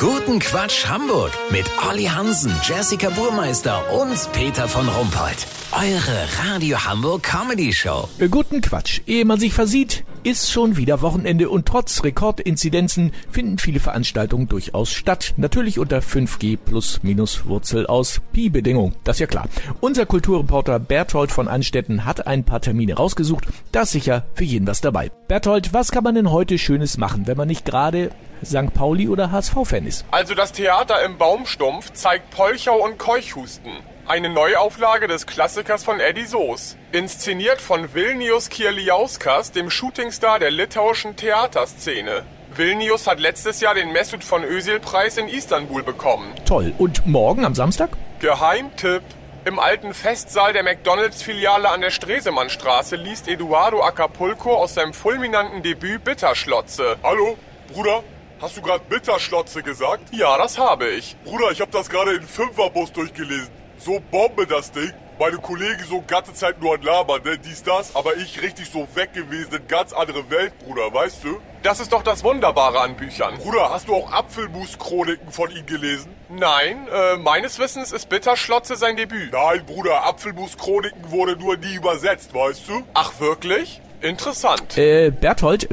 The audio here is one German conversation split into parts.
Guten Quatsch Hamburg mit Olli Hansen, Jessica Burmeister und Peter von Rumpold. Eure Radio Hamburg Comedy Show. Guten Quatsch. Ehe man sich versieht, ist schon wieder Wochenende und trotz Rekordinzidenzen finden viele Veranstaltungen durchaus statt. Natürlich unter 5G plus minus Wurzel aus Pi-Bedingung. Das ist ja klar. Unser Kulturreporter Berthold von Anstetten hat ein paar Termine rausgesucht. Da ist sicher für jeden was dabei. Berthold, was kann man denn heute Schönes machen, wenn man nicht gerade St. Pauli oder HSV-Fan ist? Also das Theater im Baumstumpf zeigt Polchau und Keuchhusten. Eine Neuauflage des Klassikers von Eddie Soos. Inszeniert von Vilnius Kierliauskas, dem Shootingstar der litauischen Theaterszene. Vilnius hat letztes Jahr den Mesut von Özil-Preis in Istanbul bekommen. Toll. Und morgen am Samstag? Geheimtipp. Im alten Festsaal der McDonalds-Filiale an der Stresemannstraße liest Eduardo Acapulco aus seinem fulminanten Debüt Bitterschlotze. Hallo, Bruder? Hast du gerade Bitterschlotze gesagt? Ja, das habe ich. Bruder, ich habe das gerade in Fünferbus durchgelesen. So Bombe das Ding. Meine Kollegen so ganze Zeit nur an Labern, ne, dies, das, aber ich richtig so weg gewesen, in ganz andere Welt, Bruder, weißt du? Das ist doch das Wunderbare an Büchern. Bruder, hast du auch Apfelmus-Chroniken von ihm gelesen? Nein, äh, meines Wissens ist Bitterschlotze sein Debüt. Nein, Bruder, Apfelmus-Chroniken wurde nur nie übersetzt, weißt du? Ach, wirklich? Interessant. Äh, Berthold,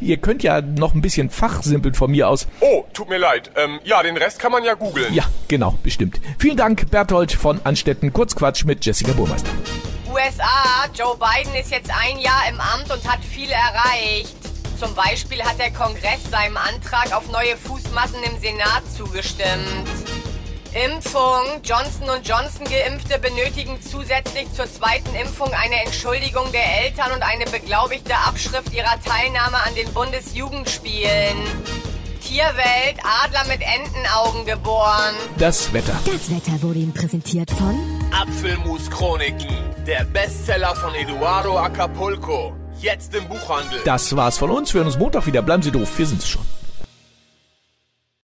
ihr könnt ja noch ein bisschen fachsimpeln von mir aus. Oh, tut mir leid. Ähm, ja, den Rest kann man ja googeln. Ja, genau, bestimmt. Vielen Dank, Berthold von Anstetten. Kurzquatsch mit Jessica Burmeister. USA, Joe Biden ist jetzt ein Jahr im Amt und hat viel erreicht. Zum Beispiel hat der Kongress seinem Antrag auf neue Fußmatten im Senat zugestimmt. Impfung. Johnson Johnson Geimpfte benötigen zusätzlich zur zweiten Impfung eine Entschuldigung der Eltern und eine beglaubigte Abschrift ihrer Teilnahme an den Bundesjugendspielen. Tierwelt, Adler mit Entenaugen geboren. Das Wetter. Das Wetter wurde Ihnen präsentiert von Apfelmus Chroniken, der Bestseller von Eduardo Acapulco. Jetzt im Buchhandel. Das war's von uns. Wir hören uns Montag wieder. Bleiben Sie doof. Wir sind's schon.